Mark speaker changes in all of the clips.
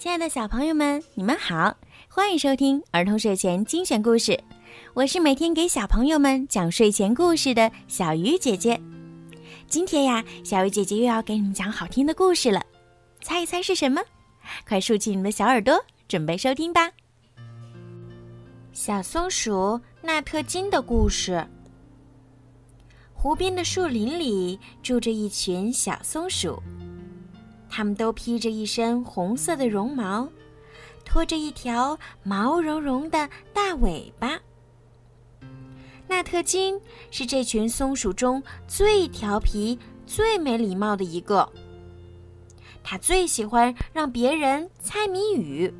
Speaker 1: 亲爱的小朋友们，你们好，欢迎收听儿童睡前精选故事。我是每天给小朋友们讲睡前故事的小鱼姐姐。今天呀，小鱼姐姐又要给你们讲好听的故事了，猜一猜是什么？快竖起你们的小耳朵，准备收听吧。小松鼠纳特金的故事。湖边的树林里住着一群小松鼠。它们都披着一身红色的绒毛，拖着一条毛茸茸的大尾巴。纳特金是这群松鼠中最调皮、最没礼貌的一个。他最喜欢让别人猜谜语。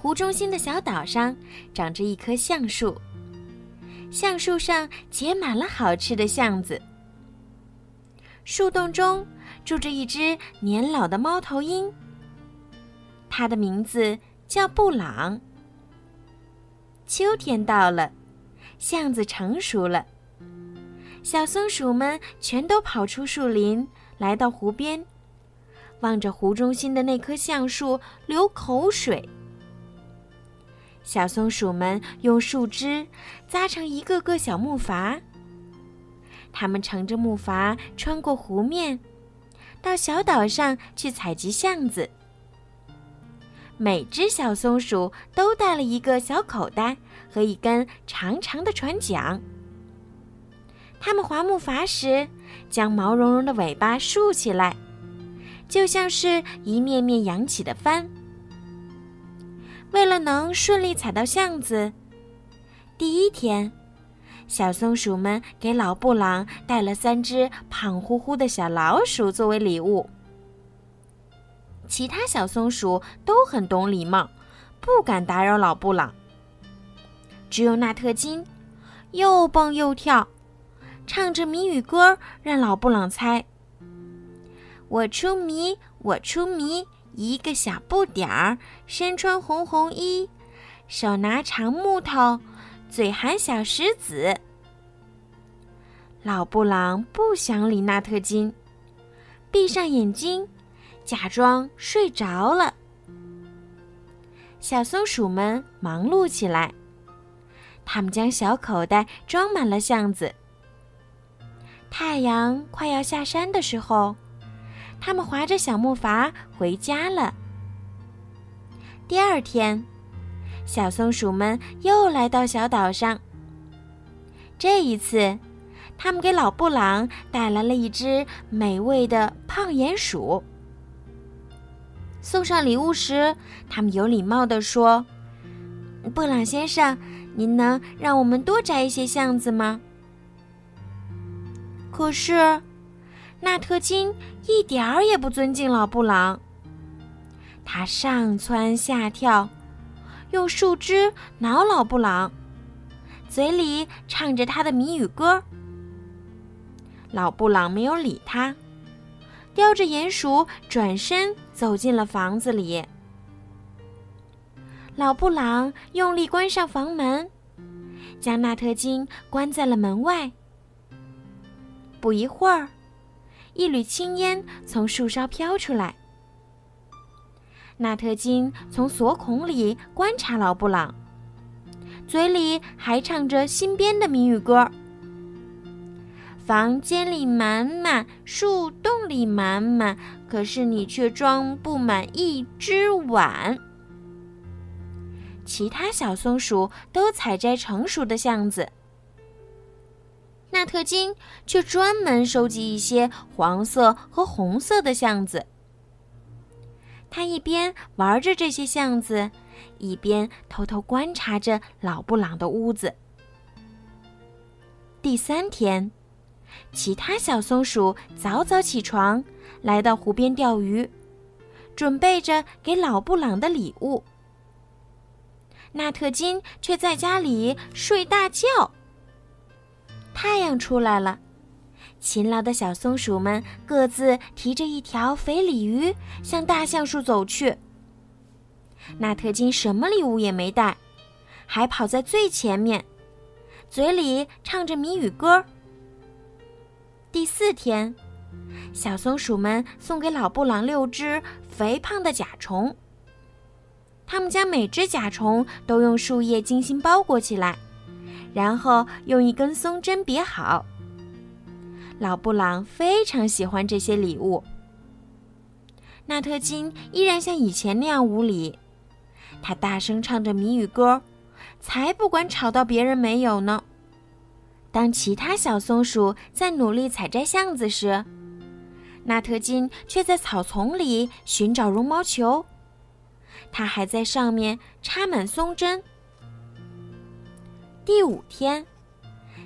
Speaker 1: 湖中心的小岛上长着一棵橡树，橡树上结满了好吃的橡子。树洞中。住着一只年老的猫头鹰，它的名字叫布朗。秋天到了，橡子成熟了，小松鼠们全都跑出树林，来到湖边，望着湖中心的那棵橡树流口水。小松鼠们用树枝扎成一个个小木筏，他们乘着木筏穿过湖面。到小岛上去采集橡子。每只小松鼠都带了一个小口袋和一根长长的船桨。他们划木筏时，将毛茸茸的尾巴竖起来，就像是一面面扬起的帆。为了能顺利采到橡子，第一天。小松鼠们给老布朗带了三只胖乎乎的小老鼠作为礼物。其他小松鼠都很懂礼貌，不敢打扰老布朗。只有纳特金，又蹦又跳，唱着谜语歌让老布朗猜。我出谜，我出谜，一个小不点儿，身穿红红衣，手拿长木头。嘴含小石子。老布朗不想理纳特金，闭上眼睛，假装睡着了。小松鼠们忙碌起来，他们将小口袋装满了橡子。太阳快要下山的时候，他们划着小木筏回家了。第二天。小松鼠们又来到小岛上。这一次，他们给老布朗带来了一只美味的胖鼹鼠。送上礼物时，他们有礼貌地说：“布朗先生，您能让我们多摘一些橡子吗？”可是，纳特金一点儿也不尊敬老布朗。他上蹿下跳。用树枝挠老布朗，嘴里唱着他的谜语歌。老布朗没有理他，叼着鼹鼠转身走进了房子里。老布朗用力关上房门，将纳特金关在了门外。不一会儿，一缕青烟从树梢飘出来。纳特金从锁孔里观察老布朗，嘴里还唱着新编的谜语歌。房间里满满，树洞里满满，可是你却装不满一只碗。其他小松鼠都采摘成熟的橡子，纳特金却专门收集一些黄色和红色的橡子。他一边玩着这些橡子，一边偷偷观察着老布朗的屋子。第三天，其他小松鼠早早起床，来到湖边钓鱼，准备着给老布朗的礼物。纳特金却在家里睡大觉。太阳出来了。勤劳的小松鼠们各自提着一条肥鲤鱼，向大橡树走去。纳特金什么礼物也没带，还跑在最前面，嘴里唱着谜语歌。第四天，小松鼠们送给老布朗六只肥胖的甲虫。他们将每只甲虫都用树叶精心包裹起来，然后用一根松针别好。老布朗非常喜欢这些礼物。纳特金依然像以前那样无礼，他大声唱着谜语歌，才不管吵到别人没有呢。当其他小松鼠在努力采摘橡子时，纳特金却在草丛里寻找绒毛球。他还在上面插满松针。第五天，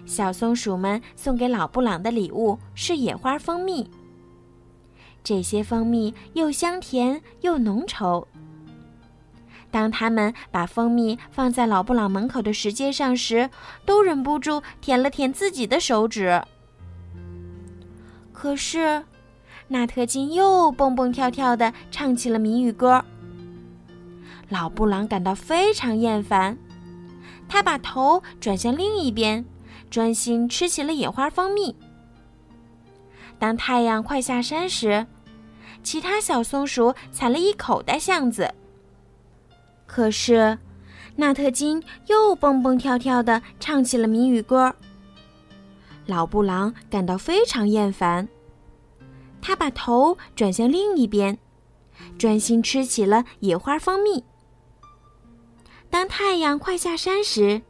Speaker 1: 小松鼠们送给老布朗的礼物是野花蜂蜜。这些蜂蜜又香甜又浓稠。当他们把蜂蜜放在老布朗门口的石阶上时，都忍不住舔了舔自己的手指。可是，纳特金又蹦蹦跳跳地唱起了谜语歌。老布朗感到非常厌烦，他把头转向另一边，专心吃起了野花蜂蜜。当太阳快下山时，其他小松鼠采了一口袋橡子。可是，纳特金又蹦蹦跳跳地唱起了谜语歌。老布朗感到非常厌烦，他把头转向另一边，专心吃起了野花蜂蜜。当太阳快下山时，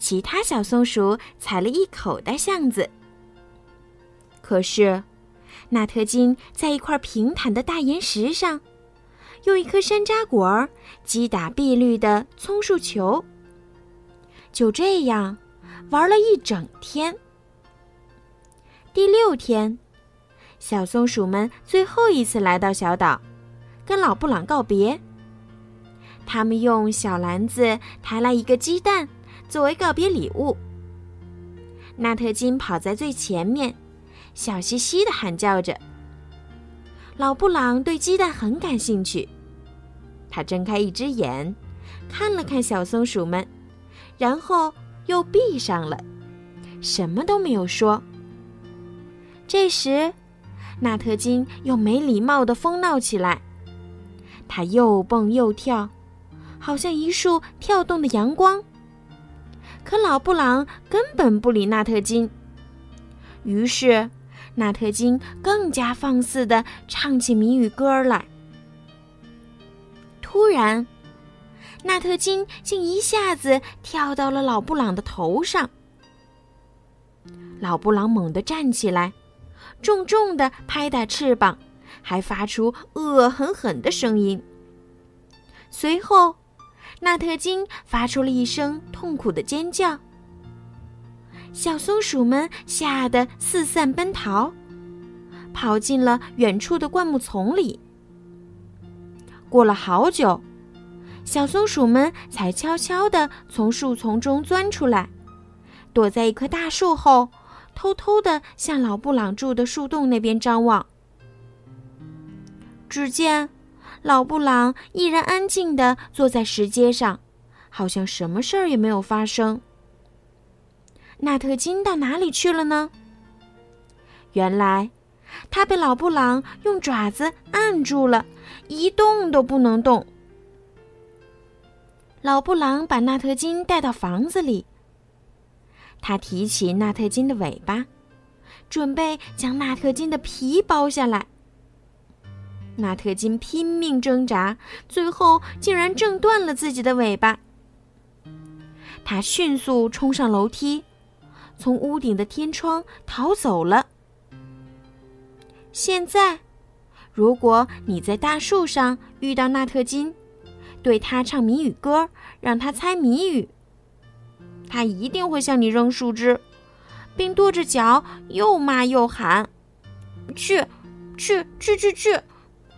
Speaker 1: 其他小松鼠采了一口袋橡子。可是，纳特金在一块平坦的大岩石上，用一颗山楂果儿击打碧绿的松树球。就这样，玩了一整天。第六天，小松鼠们最后一次来到小岛，跟老布朗告别。他们用小篮子抬来一个鸡蛋，作为告别礼物。纳特金跑在最前面，笑嘻嘻的喊叫着。老布朗对鸡蛋很感兴趣，他睁开一只眼，看了看小松鼠们，然后又闭上了，什么都没有说。这时，纳特金又没礼貌的疯闹起来，他又蹦又跳。好像一束跳动的阳光。可老布朗根本不理纳特金。于是，纳特金更加放肆地唱起谜语歌来。突然，纳特金竟一下子跳到了老布朗的头上。老布朗猛地站起来，重重地拍打翅膀，还发出恶狠狠的声音。随后。纳特金发出了一声痛苦的尖叫，小松鼠们吓得四散奔逃，跑进了远处的灌木丛里。过了好久，小松鼠们才悄悄地从树丛中钻出来，躲在一棵大树后，偷偷地向老布朗住的树洞那边张望。只见。老布朗依然安静地坐在石阶上，好像什么事儿也没有发生。纳特金到哪里去了呢？原来，他被老布朗用爪子按住了，一动都不能动。老布朗把纳特金带到房子里，他提起纳特金的尾巴，准备将纳特金的皮剥下来。纳特金拼命挣扎，最后竟然挣断了自己的尾巴。他迅速冲上楼梯，从屋顶的天窗逃走了。现在，如果你在大树上遇到纳特金，对他唱谜语歌，让他猜谜语，他一定会向你扔树枝，并跺着脚又骂又喊：“去，去，去，去，去！”